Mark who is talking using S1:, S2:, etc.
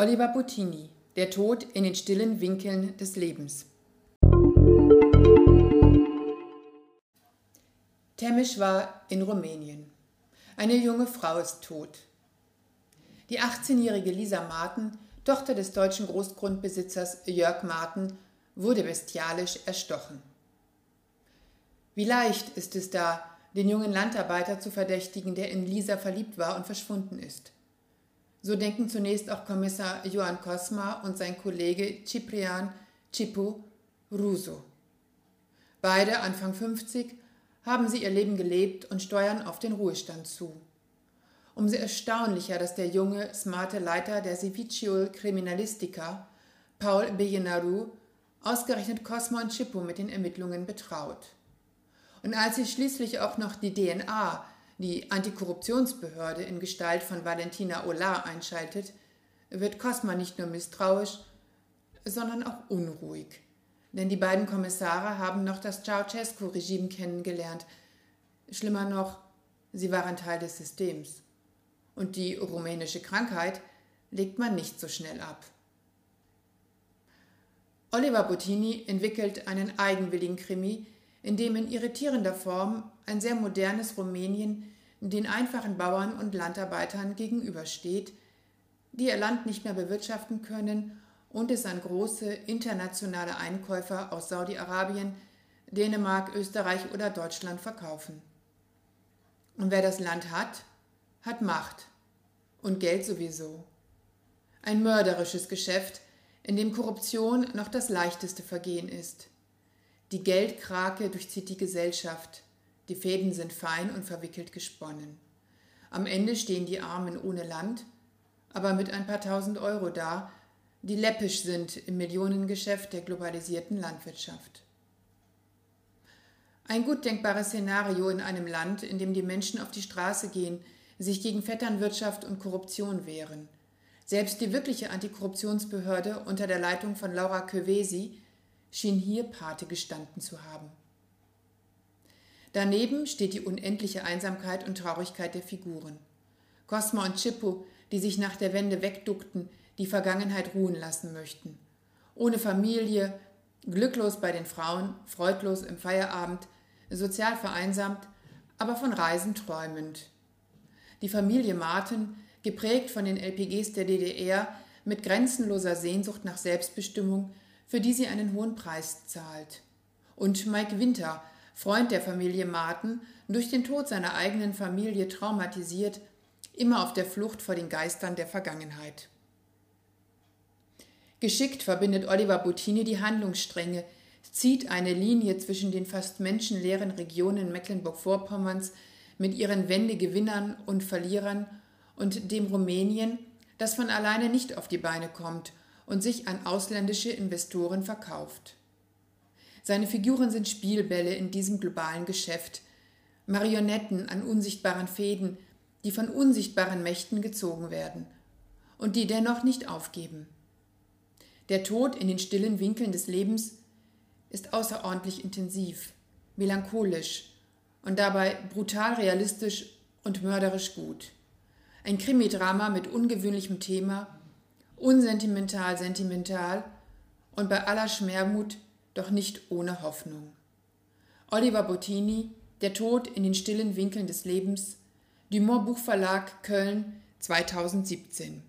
S1: Oliver Bottini Der Tod in den stillen Winkeln des Lebens Temesch war in Rumänien. Eine junge Frau ist tot. Die 18-jährige Lisa Marten, Tochter des deutschen Großgrundbesitzers Jörg Marten, wurde bestialisch erstochen. Wie leicht ist es da, den jungen Landarbeiter zu verdächtigen, der in Lisa verliebt war und verschwunden ist. So denken zunächst auch Kommissar Johann Kosma und sein Kollege Ciprian Cipu Russo. Beide, Anfang 50, haben sie ihr Leben gelebt und steuern auf den Ruhestand zu. Umso erstaunlicher, dass der junge, smarte Leiter der Serviciul Criminalistica, Paul Bejenaru, ausgerechnet Cosmo und Chippo mit den Ermittlungen betraut. Und als sie schließlich auch noch die DNA, die Antikorruptionsbehörde in Gestalt von Valentina Olar einschaltet, wird Cosma nicht nur misstrauisch, sondern auch unruhig. Denn die beiden Kommissare haben noch das Ceausescu-Regime kennengelernt. Schlimmer noch, sie waren Teil des Systems. Und die rumänische Krankheit legt man nicht so schnell ab. Oliver Bottini entwickelt einen eigenwilligen Krimi, in dem in irritierender Form ein sehr modernes Rumänien den einfachen Bauern und Landarbeitern gegenübersteht, die ihr Land nicht mehr bewirtschaften können und es an große internationale Einkäufer aus Saudi-Arabien, Dänemark, Österreich oder Deutschland verkaufen. Und wer das Land hat, hat Macht und Geld sowieso. Ein mörderisches Geschäft, in dem Korruption noch das leichteste Vergehen ist. Die Geldkrake durchzieht die Gesellschaft, die Fäden sind fein und verwickelt gesponnen. Am Ende stehen die Armen ohne Land, aber mit ein paar tausend Euro da, die läppisch sind im Millionengeschäft der globalisierten Landwirtschaft. Ein gut denkbares Szenario in einem Land, in dem die Menschen auf die Straße gehen, sich gegen Vetternwirtschaft und Korruption wehren. Selbst die wirkliche Antikorruptionsbehörde unter der Leitung von Laura Kövesi schien hier Pate gestanden zu haben. Daneben steht die unendliche Einsamkeit und Traurigkeit der Figuren. Cosmo und Chippo, die sich nach der Wende wegduckten, die Vergangenheit ruhen lassen möchten. Ohne Familie, glücklos bei den Frauen, freudlos im Feierabend, sozial vereinsamt, aber von Reisen träumend. Die Familie Martin, geprägt von den LPGs der DDR, mit grenzenloser Sehnsucht nach Selbstbestimmung, für die sie einen hohen Preis zahlt. Und Mike Winter, Freund der Familie Martin, durch den Tod seiner eigenen Familie traumatisiert, immer auf der Flucht vor den Geistern der Vergangenheit. Geschickt verbindet Oliver Bottini die Handlungsstränge, zieht eine Linie zwischen den fast menschenleeren Regionen Mecklenburg-Vorpommerns mit ihren Wendegewinnern und Verlierern und dem Rumänien, das von alleine nicht auf die Beine kommt und sich an ausländische Investoren verkauft. Seine Figuren sind Spielbälle in diesem globalen Geschäft, Marionetten an unsichtbaren Fäden, die von unsichtbaren Mächten gezogen werden und die dennoch nicht aufgeben. Der Tod in den stillen Winkeln des Lebens ist außerordentlich intensiv, melancholisch und dabei brutal realistisch und mörderisch gut. Ein Krimidrama mit ungewöhnlichem Thema, unsentimental sentimental und bei aller Schmermut doch nicht ohne Hoffnung. Oliver Bottini, Der Tod in den stillen Winkeln des Lebens, Dumont Buchverlag Köln 2017